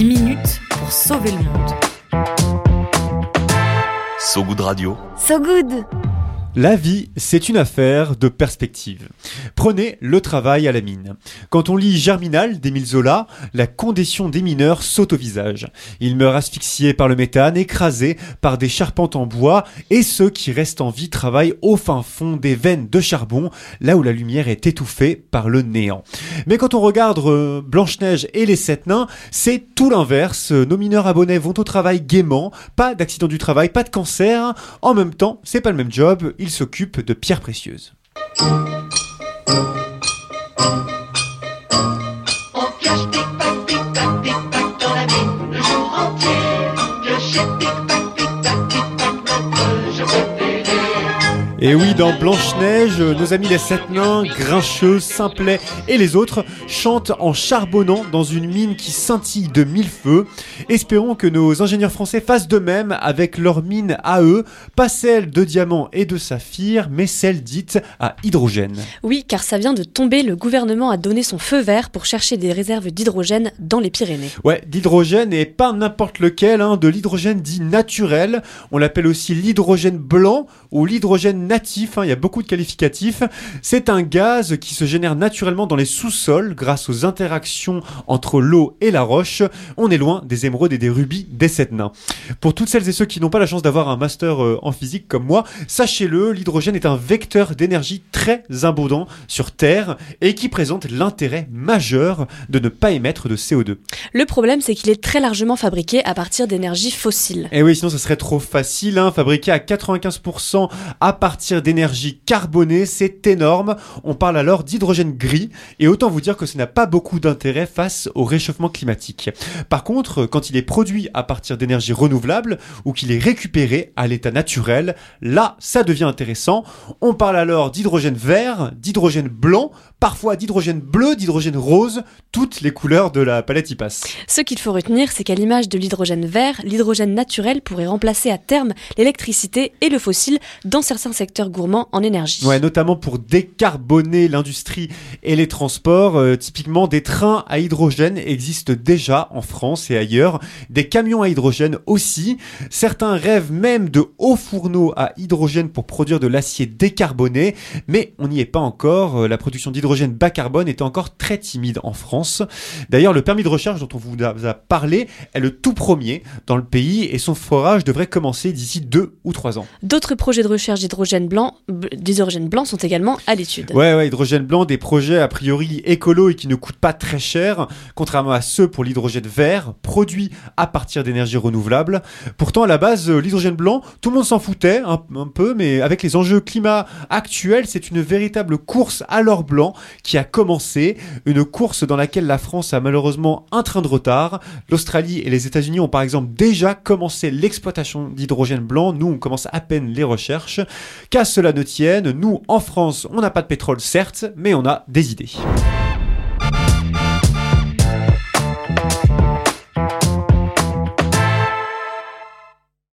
10 minutes pour sauver le monde. So Good Radio. So good La vie, c'est une affaire de perspective. Prenez le travail à la mine. Quand on lit Germinal d'Émile Zola, la condition des mineurs saute au visage. Ils meurent asphyxiés par le méthane, écrasés par des charpentes en bois, et ceux qui restent en vie travaillent au fin fond des veines de charbon, là où la lumière est étouffée par le néant. Mais quand on regarde euh, Blanche-Neige et les Sept Nains, c'est tout l'inverse. Nos mineurs abonnés vont au travail gaiement, pas d'accident du travail, pas de cancer. En même temps, c'est pas le même job, ils s'occupent de pierres précieuses. Et oui, dans Blanche-Neige, nos amis les sept nains, Grincheux, Simplet et les autres chantent en charbonnant dans une mine qui scintille de mille feux. Espérons que nos ingénieurs français fassent de même avec leur mine à eux, pas celle de diamants et de saphirs, mais celle dite à hydrogène. Oui, car ça vient de tomber, le gouvernement a donné son feu vert pour chercher des réserves d'hydrogène dans les Pyrénées. Ouais, d'hydrogène et pas n'importe lequel, hein, de l'hydrogène dit naturel. On l'appelle aussi l'hydrogène blanc ou l'hydrogène natif, hein, il y a beaucoup de qualificatifs. C'est un gaz qui se génère naturellement dans les sous-sols grâce aux interactions entre l'eau et la roche. On est loin des émeraudes et des rubis des sept nains. Pour toutes celles et ceux qui n'ont pas la chance d'avoir un master euh, en physique comme moi, sachez-le, l'hydrogène est un vecteur d'énergie très abondant sur Terre et qui présente l'intérêt majeur de ne pas émettre de CO2. Le problème, c'est qu'il est très largement fabriqué à partir d'énergies fossiles. Et oui, sinon ça serait trop facile, hein, fabriqué à 95% à partir d'énergie carbonée, c'est énorme. On parle alors d'hydrogène gris, et autant vous dire que ça n'a pas beaucoup d'intérêt face au réchauffement climatique. Par contre, quand il est produit à partir d'énergie renouvelable, ou qu'il est récupéré à l'état naturel, là, ça devient intéressant. On parle alors d'hydrogène vert, d'hydrogène blanc, parfois d'hydrogène bleu, d'hydrogène rose, toutes les couleurs de la palette y passent. Ce qu'il faut retenir, c'est qu'à l'image de l'hydrogène vert, l'hydrogène naturel pourrait remplacer à terme l'électricité et le fossile dans certains secteurs gourmands en énergie. Ouais, notamment pour décarboner l'industrie et les transports. Euh, typiquement, des trains à hydrogène existent déjà en France et ailleurs. Des camions à hydrogène aussi. Certains rêvent même de hauts fourneaux à hydrogène pour produire de l'acier décarboné. Mais on n'y est pas encore. Euh, La production d'hydrogène bas carbone est encore très timide en France. D'ailleurs, le permis de recherche dont on vous a parlé est le tout premier dans le pays et son forage devrait commencer d'ici deux ou trois ans. D'autres projets de recherche d'hydrogène blanc, d'hydrogène blanc sont également à l'étude. Ouais, ouais, hydrogène blanc, des projets a priori écolo et qui ne coûtent pas très cher, contrairement à ceux pour l'hydrogène vert, produit à partir d'énergie renouvelable. Pourtant, à la base, euh, l'hydrogène blanc, tout le monde s'en foutait un, un peu, mais avec les enjeux climat actuels, c'est une véritable course à l'or blanc qui a commencé, une course dans laquelle la France a malheureusement un train de retard. L'Australie et les États-Unis ont par exemple déjà commencé l'exploitation d'hydrogène blanc, nous on commence à peine les recherches. Qu'à cela ne tienne, nous en France, on n'a pas de pétrole certes, mais on a des idées.